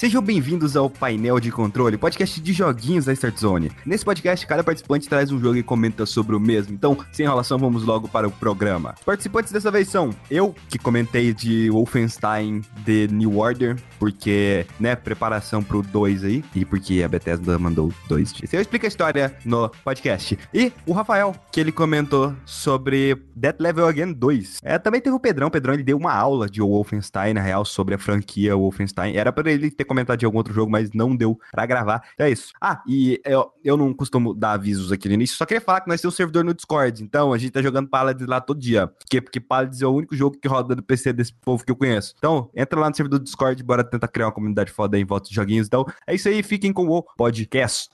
Sejam bem-vindos ao Painel de Controle, podcast de joguinhos da Start Zone. Nesse podcast, cada participante traz um jogo e comenta sobre o mesmo. Então, sem enrolação, vamos logo para o programa. Os participantes dessa vez são eu, que comentei de Wolfenstein The New Order, porque, né, preparação pro 2 aí, e porque a Bethesda mandou 2. Eu explico a história no podcast. E o Rafael, que ele comentou sobre Death Level Again 2. É, também teve o Pedrão, o Pedrão ele deu uma aula de Wolfenstein, na real, sobre a franquia Wolfenstein. Era para ele ter comentado de algum outro jogo, mas não deu para gravar. Então é isso. Ah, e eu, eu não costumo dar avisos aqui no início, só queria falar que nós temos um servidor no Discord. Então a gente tá jogando Paladins lá todo dia. Porque, porque Paladins é o único jogo que roda no PC desse povo que eu conheço. Então, entra lá no servidor do Discord, bora tentar criar uma comunidade foda aí em volta de joguinhos. Então, é isso aí, fiquem com o podcast.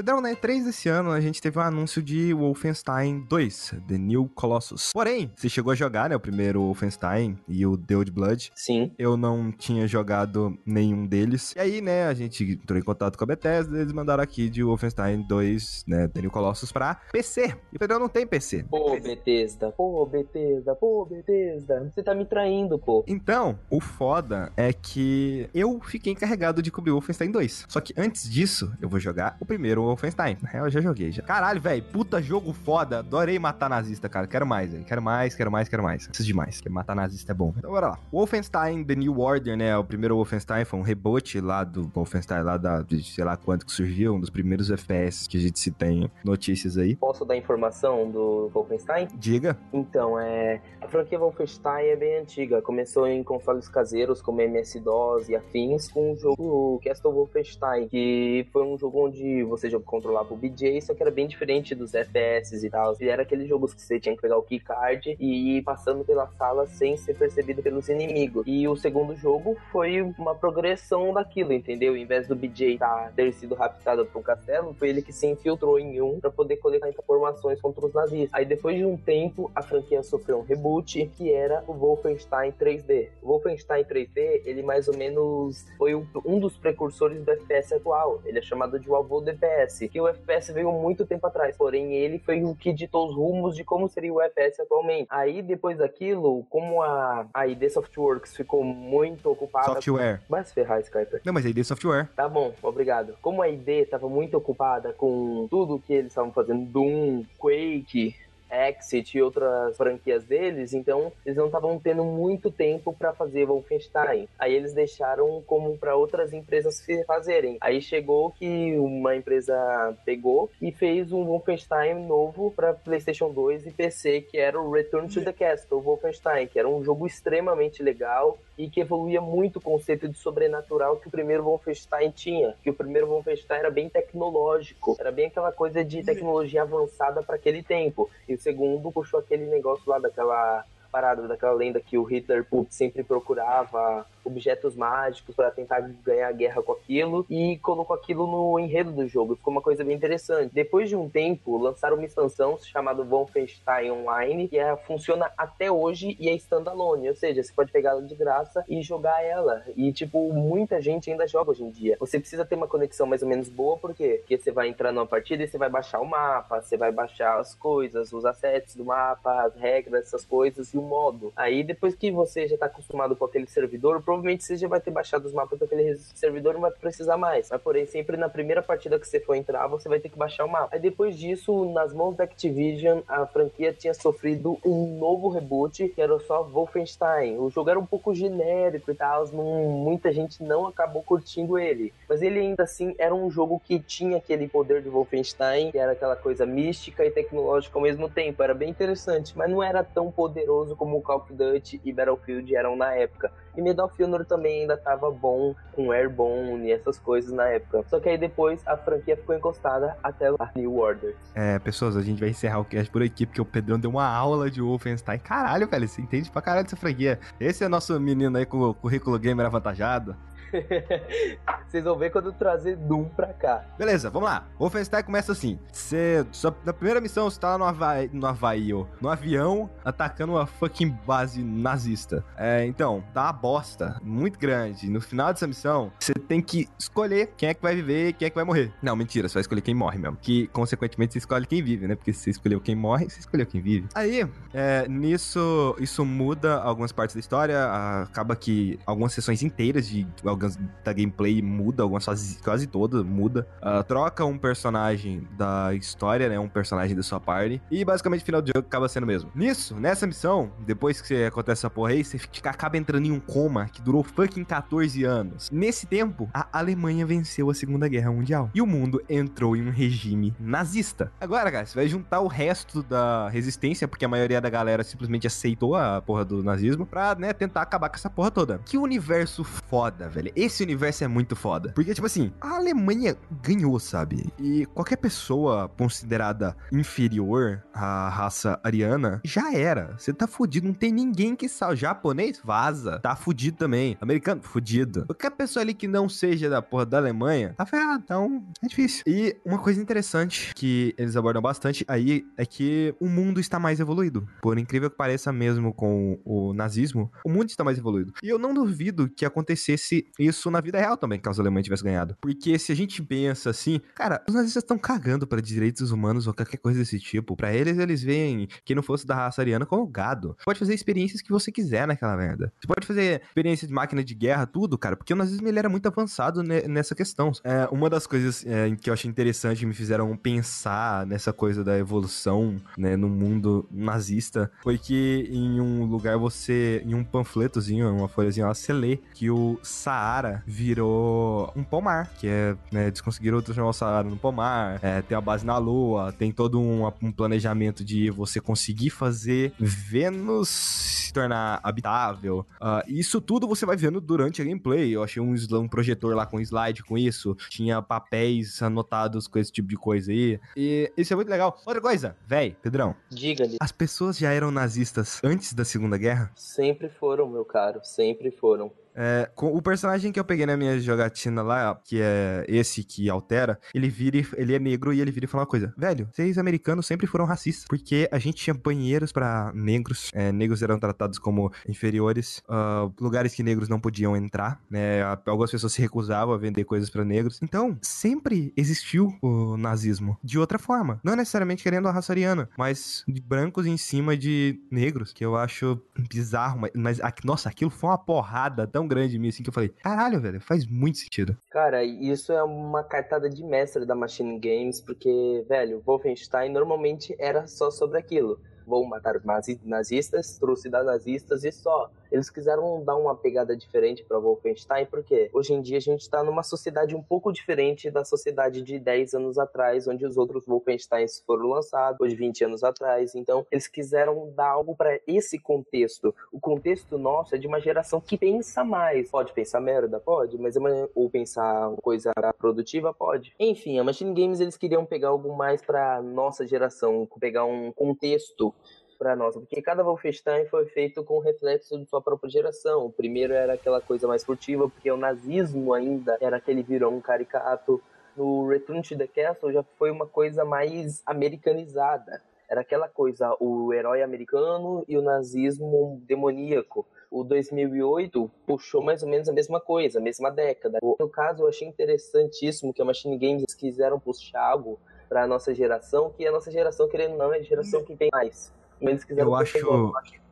Pedrão, na E3 desse ano, a gente teve um anúncio de Wolfenstein 2, The New Colossus. Porém, você chegou a jogar, né, o primeiro Wolfenstein e o The Old Blood. Sim. Eu não tinha jogado nenhum deles. E aí, né, a gente entrou em contato com a Bethesda, eles mandaram aqui de Wolfenstein 2, né, The New Colossus pra PC. E o Pedrão não tem PC. Pô, Bethesda, pô, Bethesda, pô, Bethesda. Você tá me traindo, pô. Então, o foda é que eu fiquei encarregado de cobrir o Wolfenstein 2. Só que antes disso, eu vou jogar o primeiro Wolfenstein. Na real, eu já joguei já. Caralho, velho, puta jogo foda. Adorei matar nazista, cara. Quero mais, velho. Quero mais, quero mais, quero mais. Preciso de mais, porque matar nazista é bom. Então, bora lá. Wolfenstein The New Order, né? O primeiro Wolfenstein foi um reboot lá do Wolfenstein lá da, de sei lá quanto que surgiu, um dos primeiros FPS que a gente se tem notícias aí. Posso dar informação do Wolfenstein? Diga. Então, é. A franquia Wolfenstein é bem antiga. Começou em consoles caseiros como MS-DOS e afins, com o jogo Castle Wolfenstein, que foi um jogo onde você já controlava o BJ, só que era bem diferente dos FPS e tal. E era aqueles jogos que você tinha que pegar o keycard e ir passando pela sala sem ser percebido pelos inimigos. E o segundo jogo foi uma progressão daquilo, entendeu? Em vez do BJ tá, ter sido raptado pro castelo, foi ele que se infiltrou em um para poder coletar informações contra os nazistas. Aí depois de um tempo, a franquia sofreu um reboot, que era o Wolfenstein 3D. O Wolfenstein 3D, ele mais ou menos foi um dos precursores do FPS atual. Ele é chamado de o avô do FPS, que o FPS veio muito tempo atrás. Porém, ele foi o que ditou os rumos de como seria o FPS atualmente. Aí, depois daquilo, como a, a ID Softworks ficou muito ocupada... Software. Vai se ferrar, Skyper. Não, mas a ID Software. Tá bom, obrigado. Como a ID estava muito ocupada com tudo que eles estavam fazendo, Doom, Quake, Exit e outras franquias deles, então eles não estavam tendo muito tempo para fazer Wolfenstein. Aí eles deixaram como para outras empresas fazerem. Aí chegou que uma empresa pegou e fez um Wolfenstein novo para PlayStation 2 e PC, que era o Return to the Castle Wolfenstein, que era um jogo extremamente legal e que evoluía muito o conceito de sobrenatural que o primeiro Wolfenstein tinha. Que o primeiro Wolfenstein era bem tecnológico, era bem aquela coisa de tecnologia avançada para aquele tempo. E o segundo puxou aquele negócio lá daquela parada, daquela lenda que o Hitler putz, sempre procurava objetos mágicos para tentar ganhar guerra com aquilo e colocou aquilo no enredo do jogo. Ficou uma coisa bem interessante. Depois de um tempo, lançaram uma expansão chamada Wolfenstein Online, que é, funciona até hoje e é standalone, ou seja, você pode pegar ela de graça e jogar ela. E, tipo, muita gente ainda joga hoje em dia. Você precisa ter uma conexão mais ou menos boa, por quê? Porque você vai entrar numa partida e você vai baixar o mapa, você vai baixar as coisas, os assets do mapa, as regras, essas coisas e modo. Aí, depois que você já tá acostumado com aquele servidor, provavelmente você já vai ter baixado os mapas daquele servidor e não vai precisar mais. Mas, porém, sempre na primeira partida que você for entrar, você vai ter que baixar o mapa. Aí, depois disso, nas mãos da Activision, a franquia tinha sofrido um novo reboot, que era só Wolfenstein. O jogo era um pouco genérico e tal, muita gente não acabou curtindo ele. Mas ele ainda assim era um jogo que tinha aquele poder de Wolfenstein, que era aquela coisa mística e tecnológica ao mesmo tempo. Era bem interessante, mas não era tão poderoso como Call of Duty e Battlefield eram na época. E Medal of Honor também ainda tava bom com Airborne e essas coisas na época. Só que aí depois a franquia ficou encostada até a New Order. É, pessoas, a gente vai encerrar o cast por aqui, porque o Pedrão deu uma aula de Wolfenstein. Caralho, velho, você entende pra caralho dessa franquia. Esse é nosso menino aí com o currículo gamer avantajado. Vocês vão ver quando trazer Doom pra cá. Beleza, vamos lá. Wolfenstein começa assim. Você, na primeira missão, você tá lá no Havaí, no Havaí, ó, no avião, atacando uma fucking base nazista. É, então, dá uma bosta muito grande. No final dessa missão, você tem que escolher quem é que vai viver e quem é que vai morrer. Não, mentira, você escolher quem morre mesmo. Que, consequentemente, você escolhe quem vive, né? Porque se você escolheu quem morre, você escolheu quem vive. Aí, é, nisso, isso muda algumas partes da história. Acaba que algumas sessões inteiras de algumas da gameplay muda, algumas quase, quase todas muda. Uh, troca um personagem da história, né? Um personagem da sua party. E basicamente o final do jogo acaba sendo o mesmo. Nisso, nessa missão, depois que acontece essa porra aí, você fica, acaba entrando em um coma que durou fucking 14 anos. Nesse tempo, a Alemanha venceu a Segunda Guerra Mundial. E o mundo entrou em um regime nazista. Agora, cara, você vai juntar o resto da resistência, porque a maioria da galera simplesmente aceitou a porra do nazismo, pra, né, tentar acabar com essa porra toda. Que universo foda, velho. Esse universo é muito foda. Porque, tipo assim, a Alemanha ganhou, sabe? E qualquer pessoa considerada inferior à raça ariana já era. Você tá fudido, não tem ninguém que salve. Japonês, vaza. Tá fudido também. Americano, fudido. Qualquer pessoa ali que não seja da porra da Alemanha, tá ferrado. Então, é difícil. E uma coisa interessante que eles abordam bastante aí é que o mundo está mais evoluído. Por incrível que pareça, mesmo com o nazismo, o mundo está mais evoluído. E eu não duvido que acontecesse isso na vida real também, caso Alemanha tivesse ganhado. Porque se a gente pensa assim, cara, os nazistas estão cagando para direitos humanos ou qualquer coisa desse tipo. Para eles, eles veem quem não fosse da raça ariana como gado. Pode fazer experiências que você quiser naquela merda. Você pode fazer experiência de máquina de guerra, tudo, cara, porque o nazismo ele era muito avançado nessa questão. É, uma das coisas é, que eu achei interessante me fizeram pensar nessa coisa da evolução, né, no mundo nazista, foi que em um lugar você, em um panfletozinho, uma folhazinha lá, você lê que o Saara virou um pomar, que é, né, eles conseguiram transformar o Saara no pomar, é, tem a base na Lua, tem todo um, um planejamento de você conseguir fazer Vênus se tornar habitável. Uh, isso tudo você vai vendo durante a gameplay. Eu achei um, um projetor lá com slide com isso, tinha papéis anotados com esse tipo de coisa aí. E isso é muito legal. Outra coisa, véi, Pedrão. Diga-lhe. As pessoas já eram nazistas antes da Segunda Guerra? Sempre foram, meu caro, sempre foram. É, o personagem que eu peguei na minha jogatina lá, que é esse que altera, ele vira, ele é negro e ele vira e fala uma coisa: Velho, vocês americanos sempre foram racistas, porque a gente tinha banheiros para negros, é, negros eram tratados como inferiores, uh, lugares que negros não podiam entrar, né? Algumas pessoas se recusavam a vender coisas para negros. Então, sempre existiu o nazismo de outra forma, não necessariamente querendo a raça ariana, mas de brancos em cima de negros, que eu acho bizarro, mas, mas nossa, aquilo foi uma porrada tão grande em mim, assim, que eu falei, caralho, velho, faz muito sentido. Cara, isso é uma cartada de mestre da Machine Games, porque, velho, Wolfenstein normalmente era só sobre aquilo vou matar os nazistas, trucidar nazistas e só. Eles quiseram dar uma pegada diferente para Wolfenstein, porque hoje em dia a gente está numa sociedade um pouco diferente da sociedade de 10 anos atrás, onde os outros Wolfensteins foram lançados, hoje 20 anos atrás. Então, eles quiseram dar algo para esse contexto. O contexto nosso é de uma geração que pensa mais. Pode pensar merda? Pode, mas é ou pensar coisa produtiva? Pode. Enfim, a Machine Games eles queriam pegar algo mais para nossa geração, pegar um contexto para nós, porque cada Wolfenstein foi feito com reflexo de sua própria geração. O primeiro era aquela coisa mais furtiva, porque o nazismo ainda era aquele virão caricato. No Return to the Castle já foi uma coisa mais americanizada. Era aquela coisa, o herói americano e o nazismo demoníaco. O 2008 puxou mais ou menos a mesma coisa, a mesma década. No caso, eu achei interessantíssimo que a Machine Games quiseram puxar algo para a nossa geração, que a nossa geração, querendo ou não, é a geração que tem mais. Mas eles quiseram eu acho,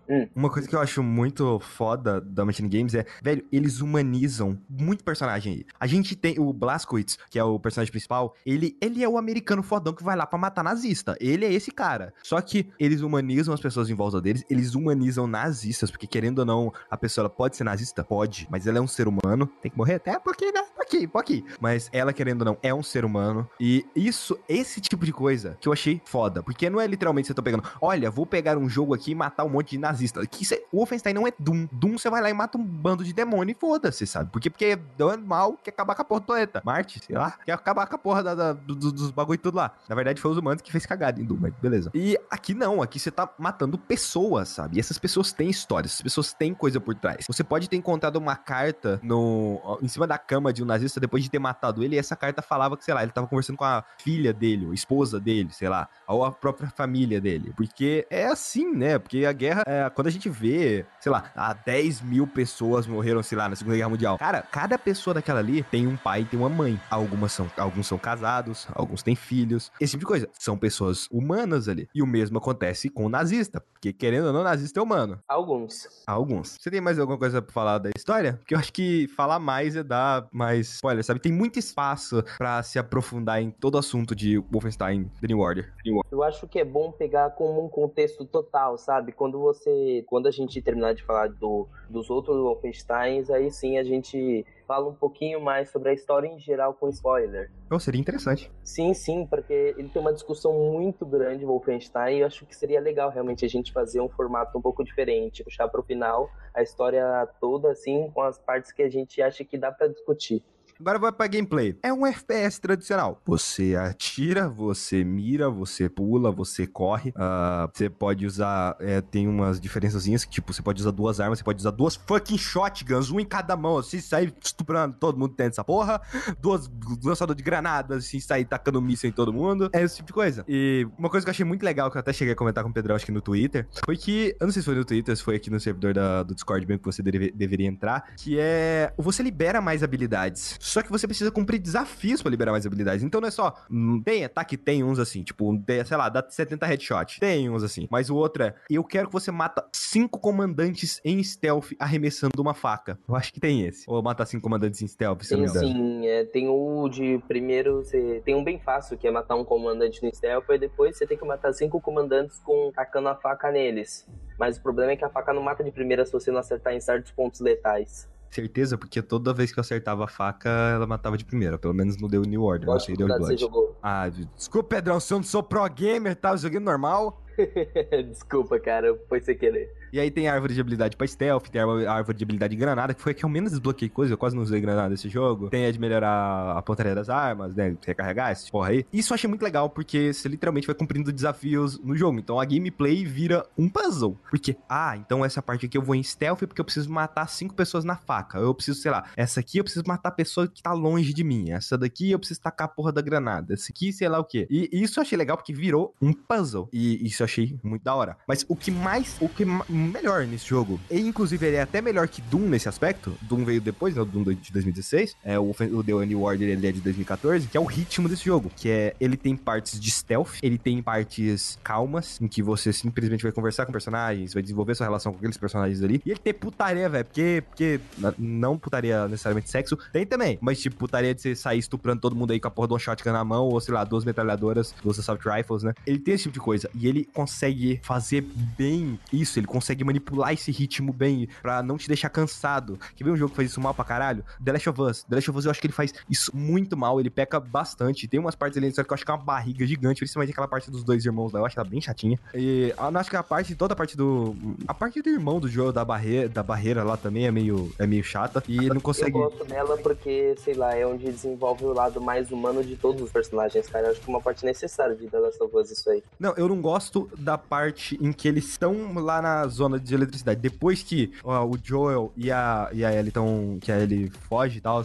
Hum. Uma coisa que eu acho muito foda da Machine Games é, velho, eles humanizam muito personagem aí. A gente tem o Blazkowicz, que é o personagem principal, ele, ele é o americano fodão que vai lá para matar nazista. Ele é esse cara. Só que eles humanizam as pessoas em volta deles, eles humanizam nazistas, porque querendo ou não, a pessoa pode ser nazista? Pode, mas ela é um ser humano, tem que morrer até porque, né? Aqui, aqui. Mas ela, querendo ou não, é um ser humano. E isso, esse tipo de coisa que eu achei foda. Porque não é literalmente você tá pegando, olha, vou pegar um jogo aqui e matar um monte de nazistas nazista. Que é, o Wolfenstein não é Doom. Doom você vai lá e mata um bando de demônio e foda-se, sabe? Por quê? Porque é mal quer acabar com a porra do planeta. Marte, sei lá, quer acabar com a porra da, da, do, dos bagulho tudo lá. Na verdade, foi os humanos que fez cagada em Doom, mas beleza. E aqui não, aqui você tá matando pessoas, sabe? E essas pessoas têm histórias, essas pessoas têm coisa por trás. Você pode ter encontrado uma carta no, em cima da cama de um nazista depois de ter matado ele, e essa carta falava que, sei lá, ele tava conversando com a filha dele, ou esposa dele, sei lá, ou a própria família dele. Porque é assim, né? Porque a guerra, é, quando a gente vê, sei lá, há 10 mil pessoas morreram, sei lá, na Segunda Guerra Mundial. Cara, cada pessoa daquela ali tem um pai e tem uma mãe. Algumas são, alguns são casados, alguns têm filhos, esse tipo de coisa. São pessoas humanas ali. E o mesmo acontece com o nazista, porque querendo ou não, nazista é humano. Alguns. Alguns. Você tem mais alguma coisa pra falar da história? Porque eu acho que falar mais é dar mais spoiler, sabe? Tem muito espaço para se aprofundar em todo o assunto de Wolfenstein The New Order. Eu acho que é bom pegar como um contexto total, sabe? Quando você. Quando a gente terminar de falar do, dos outros Wolfensteins, aí sim a gente fala um pouquinho mais sobre a história em geral com spoiler. Oh, seria interessante. Sim, sim, porque ele tem uma discussão muito grande, Wolfenstein, e eu acho que seria legal realmente a gente fazer um formato um pouco diferente, puxar para o final a história toda, assim, com as partes que a gente acha que dá para discutir. Agora vai pra gameplay. É um FPS tradicional. Você atira, você mira, você pula, você corre. Uh, você pode usar. É, tem umas diferençazinhas que, tipo, você pode usar duas armas, você pode usar duas fucking shotguns, um em cada mão, assim, sair estuprando todo mundo dentro dessa porra. Duas lançador de granadas, assim, sair tacando míssil em todo mundo. É esse tipo de coisa. E uma coisa que eu achei muito legal, que eu até cheguei a comentar com o Pedrão, acho que no Twitter, foi que. Eu não sei se foi no Twitter, se foi aqui no servidor da, do Discord mesmo que você deve, deveria entrar. Que é. Você libera mais habilidades só que você precisa cumprir desafios para liberar mais habilidades. Então não é só, hum, tem ataque, tem uns assim, tipo, sei lá, dá 70 headshot. Tem uns assim. Mas o outro é, eu quero que você mata cinco comandantes em stealth arremessando uma faca. Eu acho que tem esse. Ou matar cinco comandantes em stealth, se tem, sim, é, tem o de primeiro, você tem um bem fácil, que é matar um comandante no stealth, e depois você tem que matar cinco comandantes com tacando a faca neles. Mas o problema é que a faca não mata de primeira se você não acertar em certos pontos letais. Certeza, porque toda vez que eu acertava a faca, ela matava de primeira. Pelo menos no deu New Order, Qual não sei, deu Blood. Ah, desculpa, Pedrão, se eu não sou pro gamer, tá? Eu joguei normal. Desculpa, cara, foi sem querer. E aí tem árvore de habilidade pra stealth, tem árvore de habilidade de granada, que foi a que eu menos desbloqueei coisa, eu quase não usei granada nesse jogo. Tem a de melhorar a pontaria das armas, né? Recarregar esse porra aí. Isso eu achei muito legal, porque você literalmente vai cumprindo desafios no jogo. Então a gameplay vira um puzzle. Porque, ah, então essa parte aqui eu vou em stealth porque eu preciso matar cinco pessoas na faca. Eu preciso, sei lá, essa aqui eu preciso matar a pessoa que tá longe de mim. Essa daqui eu preciso tacar a porra da granada. Essa aqui, sei lá o quê. E isso eu achei legal porque virou um puzzle. E isso eu achei muito da hora. Mas o que mais, o que melhor nesse jogo. E, inclusive, ele é até melhor que Doom nesse aspecto. Doom veio depois, né? O Doom de 2016. É, o, o The New Order ele é de 2014, que é o ritmo desse jogo. Que é, ele tem partes de stealth, ele tem partes calmas, em que você simplesmente vai conversar com personagens, vai desenvolver sua relação com aqueles personagens ali. E ele tem putaria, velho, porque, porque não putaria necessariamente sexo, tem também. Mas, tipo, putaria de você sair estuprando todo mundo aí com a porra de um shotgun na mão, ou sei lá, duas metralhadoras, duas assault rifles, né? Ele tem esse tipo de coisa. E ele consegue fazer bem isso, ele consegue manipular esse ritmo bem, pra não te deixar cansado. Quer ver um jogo que faz isso mal pra caralho? The Last of Us. The Last of Us eu acho que ele faz isso muito mal, ele peca bastante. Tem umas partes ali que eu acho que é uma barriga gigante, principalmente aquela parte dos dois irmãos lá, eu acho ela bem chatinha. E eu acho que a parte, toda a parte do. A parte do irmão do jogo, da barreira, da barreira lá também é meio, é meio chata. E ele não consegue. Eu gosto dela porque, sei lá, é onde desenvolve o lado mais humano de todos os personagens, cara. Eu acho que é uma parte necessária de The Last of Us isso aí. Não, eu não gosto da parte em que eles estão lá na zona de eletricidade depois que ó, o Joel e a, e a Ellie estão. que a Ellie foge e tal,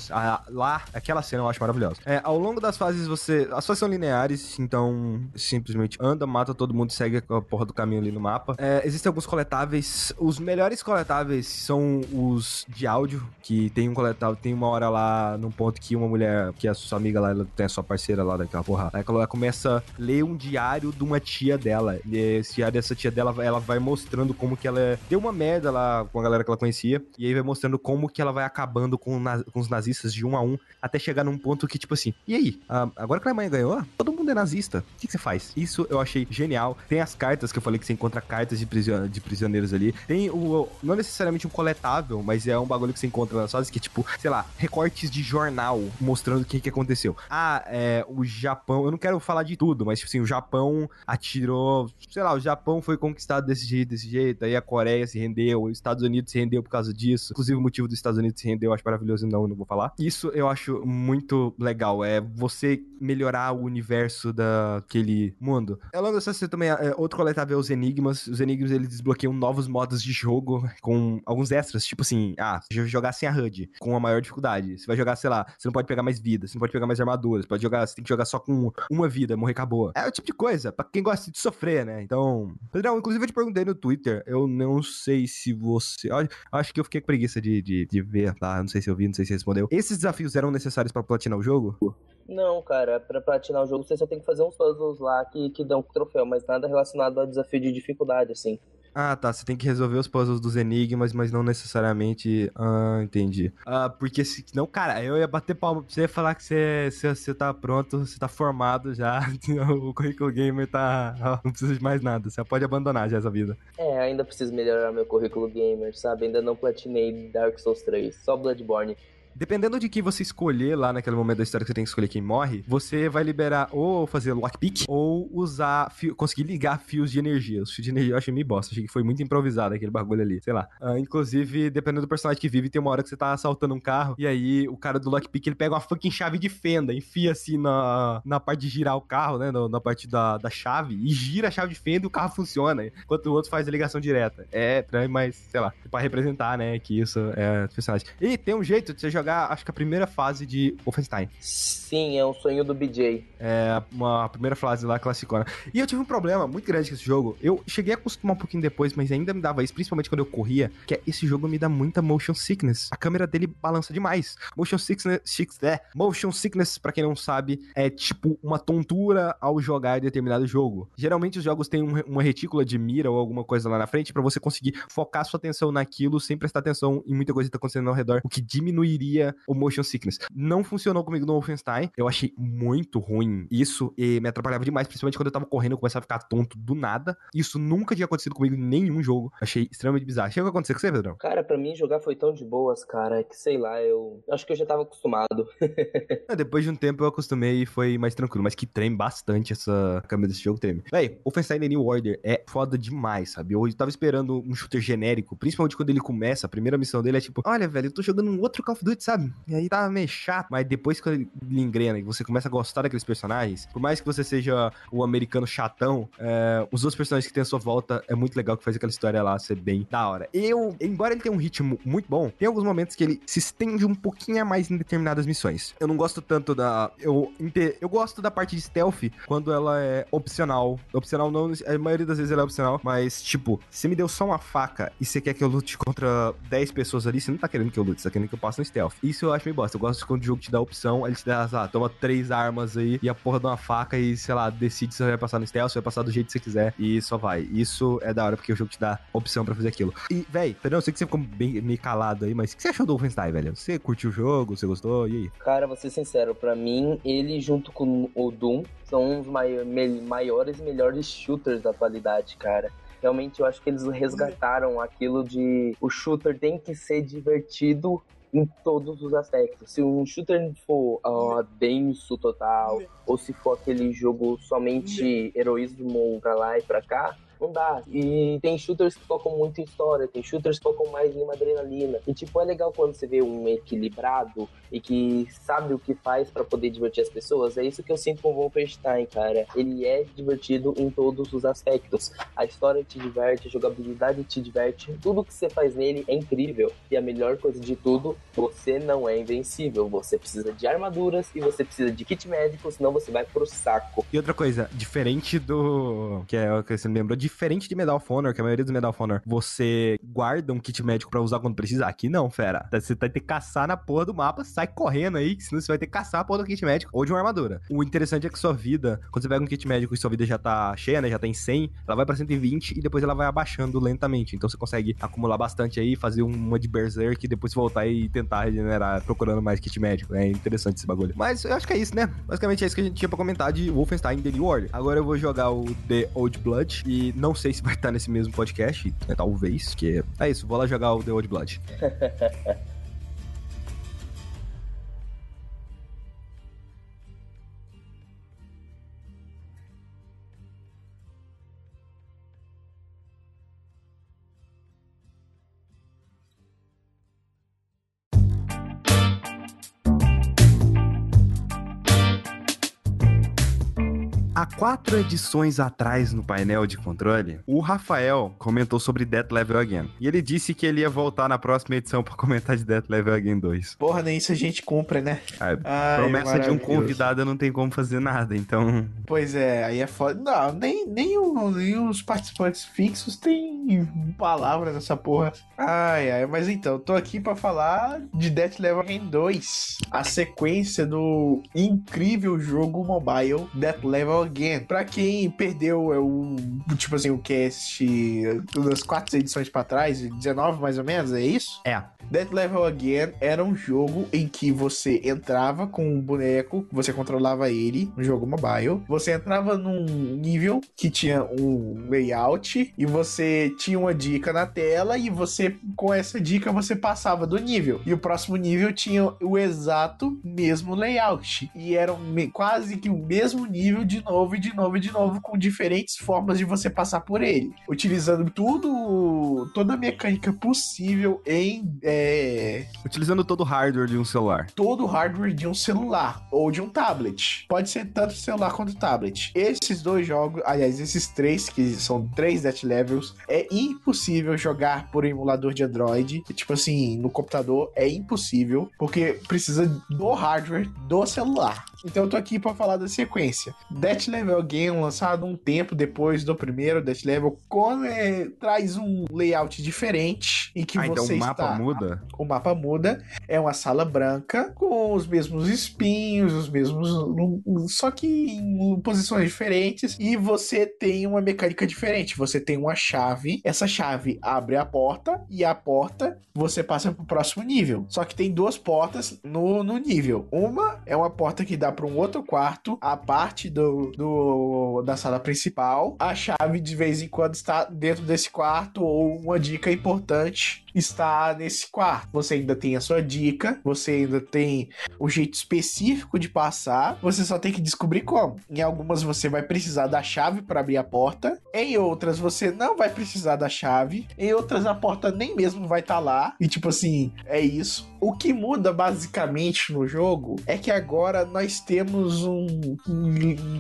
lá, aquela cena eu acho maravilhosa. É, ao longo das fases você. As fases são lineares, então simplesmente anda, mata todo mundo, segue a porra do caminho ali no mapa. É, existem alguns coletáveis. Os melhores coletáveis são os de áudio, que tem um coletável, tem uma hora lá num ponto que uma mulher, que é a sua amiga lá, ela tem a sua parceira lá daquela porra. Aí ela começa a ler um diário de uma tia dela. Esse diário dessa tia dela, ela vai mostrando como que ela é, deu uma merda lá com a galera que ela conhecia. E aí vai mostrando como que ela vai acabando com, com os nazistas de um a um, até chegar num ponto que, tipo assim, e aí? agora que a mãe ganhou, todo mundo mundo é nazista. O que, que, você faz? Isso eu achei genial. Tem as cartas que eu falei que você encontra cartas de, prision de prisioneiros ali. Tem o. Não necessariamente um coletável, mas é um bagulho que você encontra nas fases que é tipo, sei lá, recortes de jornal mostrando o que, que aconteceu. Ah, é. O Japão. Eu não quero falar de tudo, mas tipo assim, o Japão atirou. Sei lá, o Japão foi conquistado desse jeito, desse jeito. Aí a Coreia se rendeu, os Estados Unidos se rendeu por causa disso. Inclusive, o motivo dos Estados Unidos se rendeu, eu acho maravilhoso, não, não vou falar. Isso eu acho muito legal. É você melhorar o universo daquele mundo. Ao longo dessa você também é, outro coletável é os enigmas. Os enigmas eles desbloqueiam novos modos de jogo com alguns extras, tipo assim, ah, jogar sem a HUD, com a maior dificuldade. Você vai jogar, sei lá, você não pode pegar mais vida, você não pode pegar mais armaduras, pode jogar, você tem que jogar só com uma vida, morrer acabou. É o tipo de coisa, pra quem gosta de sofrer, né? Então, Pedrão, inclusive eu te perguntei no Twitter, eu não sei se você. Acho que eu fiquei com preguiça de, de, de ver lá, não sei se eu vi, não sei se respondeu. Esses desafios eram necessários para platinar o jogo? Não, cara, pra platinar o jogo você só tem que fazer uns puzzles lá que, que dão troféu, mas nada relacionado a desafio de dificuldade, assim. Ah, tá. Você tem que resolver os puzzles dos enigmas, mas não necessariamente. Ah, entendi. Ah, porque se. Não, cara, eu ia bater palma pra você ia falar que você, você, você tá pronto, você tá formado já. o currículo gamer tá. Não precisa de mais nada. Você pode abandonar já essa vida. É, ainda preciso melhorar meu currículo gamer, sabe? Ainda não platinei Dark Souls 3, só Bloodborne. Dependendo de quem você escolher lá naquele momento da história que você tem que escolher quem morre, você vai liberar ou fazer lockpick ou usar, fio, conseguir ligar fios de energia. Os fios de energia eu achei meio bosta, achei que foi muito improvisado aquele bagulho ali, sei lá. Uh, inclusive, dependendo do personagem que vive, tem uma hora que você tá assaltando um carro e aí o cara do lockpick ele pega uma fucking chave de fenda, enfia assim na, na parte de girar o carro, né, na, na parte da, da chave e gira a chave de fenda e o carro funciona, enquanto o outro faz a ligação direta. É mas sei lá, pra representar, né, que isso é personagem. E tem um jeito de você jogar jogar, acho que a primeira fase de Wolfenstein. Sim, é um sonho do BJ. É, uma primeira fase lá, classicona. E eu tive um problema muito grande com esse jogo. Eu cheguei a acostumar um pouquinho depois, mas ainda me dava isso, principalmente quando eu corria, que é, esse jogo me dá muita motion sickness. A câmera dele balança demais. Motion sickness, é, motion sickness, pra quem não sabe, é tipo uma tontura ao jogar determinado jogo. Geralmente os jogos têm um, uma retícula de mira ou alguma coisa lá na frente para você conseguir focar sua atenção naquilo sem prestar atenção em muita coisa que tá acontecendo ao redor, o que diminuiria o motion sickness. Não funcionou comigo no Wolfenstein. Eu achei muito ruim isso e me atrapalhava demais, principalmente quando eu tava correndo, eu começava a ficar tonto do nada. Isso nunca tinha acontecido comigo em nenhum jogo. Achei extremamente bizarro. Chegou a acontecer com você, Pedrão? Cara, pra mim jogar foi tão de boas, cara, que sei lá, eu acho que eu já tava acostumado. é, depois de um tempo eu acostumei e foi mais tranquilo, mas que treme bastante essa câmera desse jogo, treme. Véi, Wolfenstein The New Order é foda demais, sabe? Eu tava esperando um shooter genérico, principalmente quando ele começa, a primeira missão dele é tipo, olha, velho, eu tô jogando um outro Call of Duty, sabe? E aí tava meio chato, mas depois que ele engrena e você começa a gostar daqueles personagens, por mais que você seja o americano chatão, é, os outros personagens que tem à sua volta é muito legal que faz aquela história lá ser bem da hora. Eu, embora ele tenha um ritmo muito bom, tem alguns momentos que ele se estende um pouquinho a mais em determinadas missões. Eu não gosto tanto da. Eu, eu gosto da parte de stealth quando ela é opcional. Opcional não, a maioria das vezes ela é opcional, mas tipo, você me deu só uma faca e você quer que eu lute contra 10 pessoas ali, você não tá querendo que eu lute, você tá querendo que eu passe no stealth. Isso eu acho meio bosta. Eu gosto quando o jogo te dá opção, ele te dá, sei lá, toma três armas aí e a porra de uma faca e, sei lá, decide se você vai passar no stealth, se vai passar do jeito que você quiser e só vai. Isso é da hora porque o jogo te dá opção pra fazer aquilo. E, véi, perdão, eu sei que você ficou bem meio calado aí, mas o que você achou do Wolfenstein, velho? Você curtiu o jogo? Você gostou? E aí? Cara, vou ser sincero, pra mim, ele junto com o Doom são os maiores e melhores shooters da atualidade, cara realmente eu acho que eles resgataram aquilo de o shooter tem que ser divertido em todos os aspectos. Se um shooter for uh, denso total, ou se for aquele jogo somente heroísmo pra lá e pra cá, não dá. E tem shooters que focam muito em história, tem shooters que focam mais em adrenalina. E tipo, é legal quando você vê um equilibrado e que sabe o que faz para poder divertir as pessoas. É isso que eu sinto com o Wolfenstein, cara. Ele é divertido em todos os aspectos. A história te diverte, a jogabilidade te diverte, tudo que você faz nele é incrível. E a melhor coisa de tudo, você não é invencível. Você precisa de armaduras e você precisa de kit médico, senão você vai pro saco. E outra coisa, diferente do. que é o que você me lembrou, diferente de Medal of Honor, que a maioria dos Medal of Honor você guarda um kit médico para usar quando precisar. Aqui não, fera. Você vai ter que caçar na porra do mapa, sai correndo aí, senão você vai ter que caçar a porra do kit médico ou de uma armadura. O interessante é que sua vida, quando você pega um kit médico e sua vida já tá cheia, né? Já tá em 100, ela vai pra 120 e depois ela vai abaixando lentamente. Então você consegue acumular bastante aí, fazer uma de Berserk e depois voltar e tentar regenerar procurando mais kit médico. É interessante esse bagulho. Mas eu acho que é isso, né? Basicamente é isso que a gente tinha pra comentar de Wolfenstein The New Order. Agora eu vou jogar o The Old Blood e não sei se vai estar nesse mesmo podcast, né, talvez, que é isso, vou lá jogar o The Old Blood. quatro edições atrás no painel de controle, o Rafael comentou sobre Death Level Again. E ele disse que ele ia voltar na próxima edição para comentar de Death Level Again 2. Porra, nem isso a gente cumpre, né? É, Ai, promessa de um convidado não tem como fazer nada, então. Pois é, aí é foda. Não, nem, nem, o, nem os participantes fixos têm palavra nessa porra. Ai, ai, mas então, tô aqui para falar de Death Level Again 2, a sequência do incrível jogo mobile Death Level Again Pra quem perdeu é o, tipo assim, o cast das quatro edições pra trás, 19 mais ou menos, é isso? É. Death Level Again era um jogo em que você entrava com um boneco, você controlava ele, um jogo mobile. Você entrava num nível que tinha um layout e você tinha uma dica na tela e você, com essa dica, você passava do nível. E o próximo nível tinha o exato mesmo layout. E era quase que o mesmo nível de novo novo e de novo e de novo, com diferentes formas de você passar por ele. Utilizando tudo, toda a mecânica possível em. É... Utilizando todo o hardware de um celular. Todo o hardware de um celular ou de um tablet. Pode ser tanto celular quanto tablet. Esses dois jogos, aliás, esses três, que são três Death Levels, é impossível jogar por emulador de Android. Tipo assim, no computador é impossível, porque precisa do hardware do celular. Então eu tô aqui para falar da sequência. Death Level Game, lançado um tempo depois do primeiro Death Level, com, é, traz um layout diferente em que ah, você então o mapa está... muda? O mapa muda. É uma sala branca com os mesmos espinhos, os mesmos... Só que em posições diferentes e você tem uma mecânica diferente. Você tem uma chave, essa chave abre a porta e a porta você passa pro próximo nível. Só que tem duas portas no, no nível. Uma é uma porta que dá para um outro quarto, a parte do, do, da sala principal. A chave de vez em quando está dentro desse quarto, ou uma dica importante está nesse quarto. Você ainda tem a sua dica, você ainda tem o jeito específico de passar, você só tem que descobrir como. Em algumas você vai precisar da chave para abrir a porta, em outras você não vai precisar da chave, em outras a porta nem mesmo vai estar tá lá. E tipo assim, é isso. O que muda basicamente no jogo é que agora nós temos um,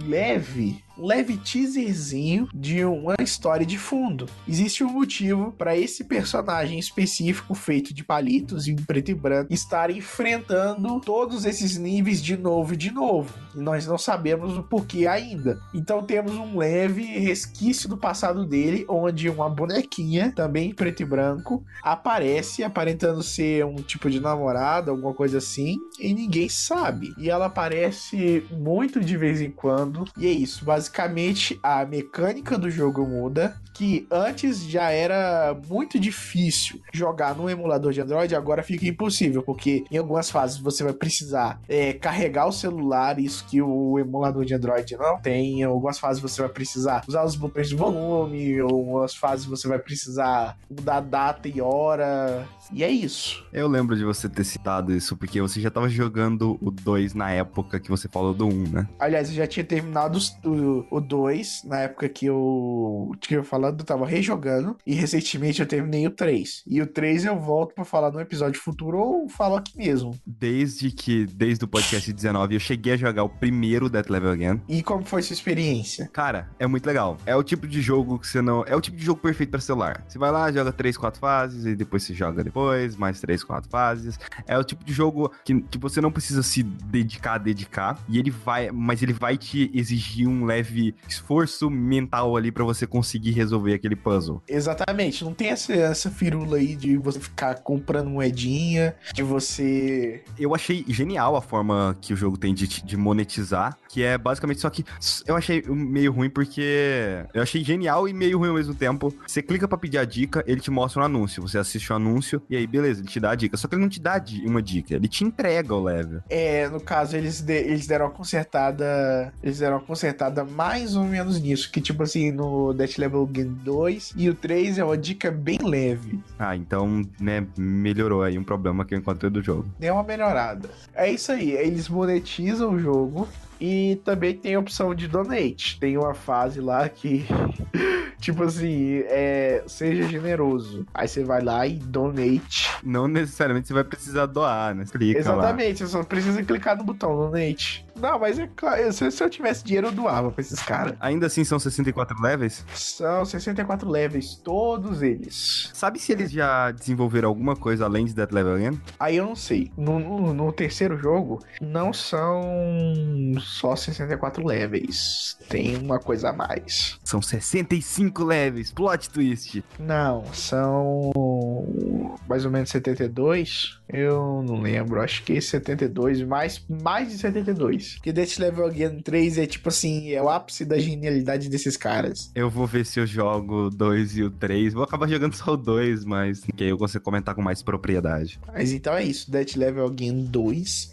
leve leve teaserzinho de uma história de fundo. Existe um motivo para esse personagem específico feito de palitos em preto e branco estar enfrentando todos esses níveis de novo e de novo. E nós não sabemos o porquê ainda. Então temos um leve resquício do passado dele, onde uma bonequinha, também em preto e branco, aparece aparentando ser um tipo de namorada, alguma coisa assim, e ninguém sabe. E ela aparece muito de vez em quando. E é isso, basicamente basicamente a mecânica do jogo muda, que antes já era muito difícil jogar no emulador de Android, agora fica impossível, porque em algumas fases você vai precisar é, carregar o celular, isso que o emulador de Android não tem. Em algumas fases você vai precisar usar os botões de volume, em algumas fases você vai precisar mudar data e hora. E é isso. Eu lembro de você ter citado isso, porque você já tava jogando o 2 na época que você falou do 1, um, né? Aliás, eu já tinha terminado o 2 na época que eu tinha falando, eu tava rejogando. E recentemente eu terminei o 3. E o 3 eu volto para falar no episódio futuro ou falo aqui mesmo. Desde que, desde o podcast 19, eu cheguei a jogar o primeiro Death Level Again. E como foi sua experiência? Cara, é muito legal. É o tipo de jogo que você não. É o tipo de jogo perfeito para celular. Você vai lá, joga 3, 4 fases e depois você joga depois, mais 3, 4 fases. É o tipo de jogo que, que você não precisa se dedicar a dedicar. E ele vai. Mas ele vai te exigir um leve leve esforço mental ali pra você conseguir resolver aquele puzzle. Exatamente, não tem essa, essa firula aí de você ficar comprando moedinha, de você. Eu achei genial a forma que o jogo tem de, de monetizar, que é basicamente só que eu achei meio ruim porque eu achei genial e meio ruim ao mesmo tempo. Você clica pra pedir a dica, ele te mostra um anúncio, você assiste o anúncio e aí beleza, ele te dá a dica. Só que ele não te dá uma dica, ele te entrega o level. É, no caso, eles, de- eles deram uma consertada. Eles deram uma consertada mais ou menos nisso. Que, tipo assim, no Death Level Game 2 e o 3 é uma dica bem leve. Ah, então, né, melhorou aí um problema que eu encontrei do jogo. Deu uma melhorada. É isso aí, eles monetizam o jogo. E também tem a opção de donate. Tem uma fase lá que, tipo assim, é, seja generoso. Aí você vai lá e donate. Não necessariamente você vai precisar doar, né? Clica lá. Exatamente, você só precisa clicar no botão donate. Não, mas é claro, se, se eu tivesse dinheiro, eu doava pra esses caras. Ainda assim são 64 levels? São 64 levels, todos eles. Sabe se eles já desenvolveram alguma coisa além de Dead Level Again? Aí eu não sei. No, no- no terceiro jogo, não são só 64 levels. Tem uma coisa a mais. São 65 levels, plot twist. Não, são mais ou menos 72. Eu não lembro, acho que 72, mais, mais de 72. Porque Death Level Again 3 é tipo assim, é o ápice da genialidade desses caras. Eu vou ver se eu jogo o 2 e o 3. Vou acabar jogando só o 2, mas que aí eu consigo comentar com mais propriedade. Mas então é isso, Death Level Again 2.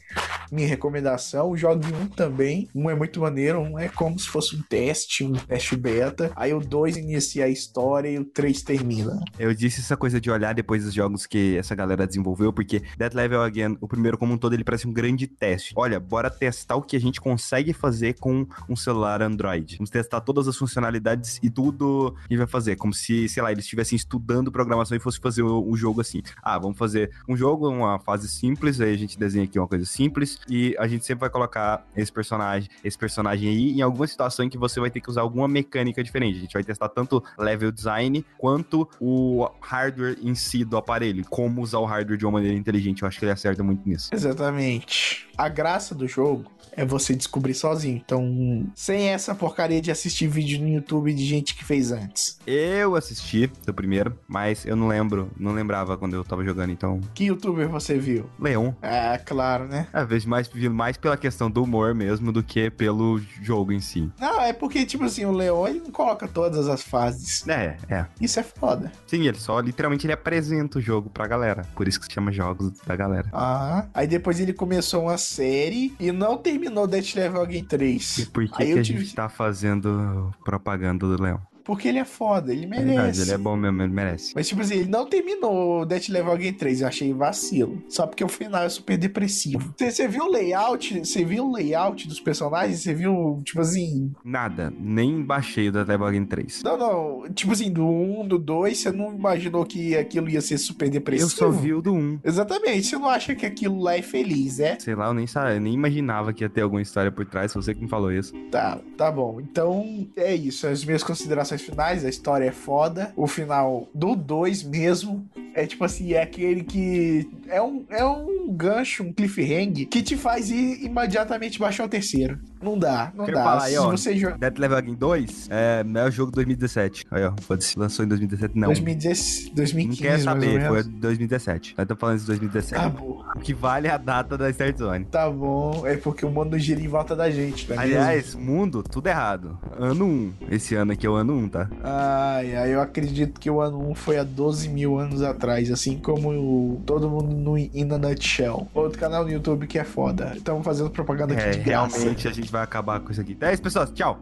Minha recomendação, jogue um também. Um é muito maneiro, um é como se fosse um teste, um teste beta. Aí o 2 inicia a história e o 3 termina. Eu disse essa coisa de olhar depois dos jogos que essa galera desenvolveu, porque Dead Level Again, o primeiro como um todo, ele parece um grande teste. Olha, bora testar o que a gente consegue fazer com um celular Android. Vamos testar todas as funcionalidades e tudo que vai fazer. Como se, sei lá, eles estivessem estudando programação e fosse fazer o- jogo assim. Ah, vamos fazer um jogo, uma fase simples, aí a gente desenha aqui uma coisa simples e a gente sempre vai colocar esse personagem, esse personagem aí em alguma situação em que você vai ter que usar alguma mecânica diferente. A gente vai testar tanto level design quanto o hardware em si do aparelho, como usar o hardware de uma maneira inteligente. Eu acho que ele acerta muito nisso. Exatamente. A graça do jogo é você descobrir sozinho. Então, sem essa porcaria de assistir vídeo no YouTube de gente que fez antes. Eu assisti do primeiro, mas eu não lembro, não lembrava quando eu tava jogando, então. Que youtuber você viu? Leon. Ah, claro, né? Às vezes mais, mais pela questão do humor mesmo do que pelo jogo em si. Não, é porque, tipo assim, o Leon ele não coloca todas as fases. É, é. Isso é foda. Sim, ele só literalmente ele apresenta o jogo pra galera. Por isso que se chama Jogos da Galera. Ah, aí depois ele começou uma série e não terminou Death Level E 3. por que, que a tive- gente tá fazendo propaganda do Leão? Porque ele é foda, ele É merece. verdade, ele é bom mesmo, ele merece. Mas, tipo assim, ele não terminou o Death Level Again 3, eu achei vacilo. Só porque o final é super depressivo. Você, viu o layout? Você viu o layout dos personagens? Você viu, tipo assim. Nada, nem baixei o Dead Level Again 3. Não, não. Tipo assim, do 1, do 2, você não imaginou que aquilo ia ser super depressivo? Eu só vi o do 1. Exatamente, você não acha que aquilo lá é feliz, é? Sei lá, eu nem, sa- eu nem imaginava que ia ter alguma história por trás, foi você que me falou isso. Tá, tá bom. Então é isso. As minhas considerações finais. A história é foda. O final do 2 mesmo. É tipo assim, é aquele que. É um, é um gancho, um cliffhanger que te faz ir imediatamente baixar o terceiro. Não dá, não Quero dá. falar aí, Se ó. você joga. Dead Level Again 2 é, o jogo 2017. Aí, ó, foda-se, lançou em 2017, não. 2010, Não 2015, quer saber, foi menos. 2017. Nós estamos falando de 2017. Tá bom, O que vale é a data da Start Zone. tá bom. É porque o mundo gira em volta da gente, tá mesmo? Aliás, mundo, tudo errado. Ano 1. Esse ano aqui é o ano 1, tá? Ai, ai, eu acredito que o ano 1 foi há 12 mil anos atrás, assim como o Todo Mundo no In a Nutshell. Outro canal no YouTube que é foda. Estamos fazendo propaganda aqui É, de graça. realmente a gente vai acabar com isso aqui. Então é isso, pessoal. Tchau.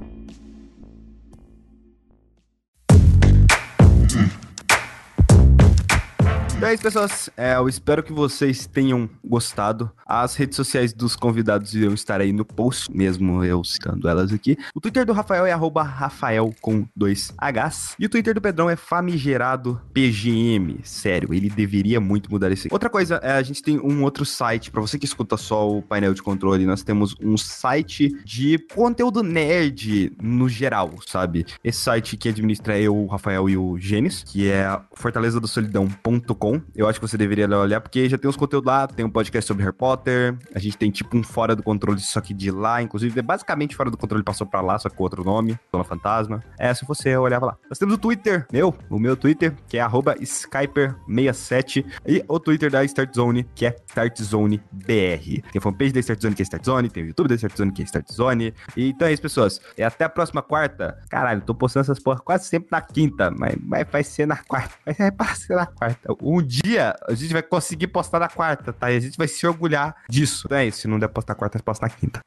Então é isso, pessoas. É, eu espero que vocês tenham gostado. As redes sociais dos convidados irão estar aí no post, mesmo eu citando elas aqui. O Twitter do Rafael é arroba Rafael com dois Hs. E o Twitter do Pedrão é famigerado PGM. Sério, ele deveria muito mudar aqui. Outra coisa, é, a gente tem um outro site. Pra você que escuta só o painel de controle, nós temos um site de conteúdo nerd no geral, sabe? Esse site que administra eu, o Rafael e o Gênesis, que é fortalezadosolidão.com Eu acho que você deveria olhar, porque já tem uns conteúdos lá, tem um podcast sobre Harry Potter, a gente tem tipo um Fora do Controle, só que de lá, inclusive, é basicamente Fora do Controle passou pra lá, só com outro nome, Dona Fantasma. É, se você olhava lá. Nós temos o Twitter, meu, o meu Twitter, que é Skyper67, e o Twitter da Start Zone, que é StartZoneBR. Tem a fanpage da Start Zone, que é Start Zone, tem o YouTube da Start Zone, que é Start Zone. E, então é isso, pessoas. E até a próxima quarta. Caralho, tô postando essas porra quase sempre na quinta, mas, mas vai ser na quarta. Vai ser na quarta. Um um dia a gente vai conseguir postar na quarta, tá? E a gente vai se orgulhar disso. Não é isso. Se não der postar quarta, posta na quinta.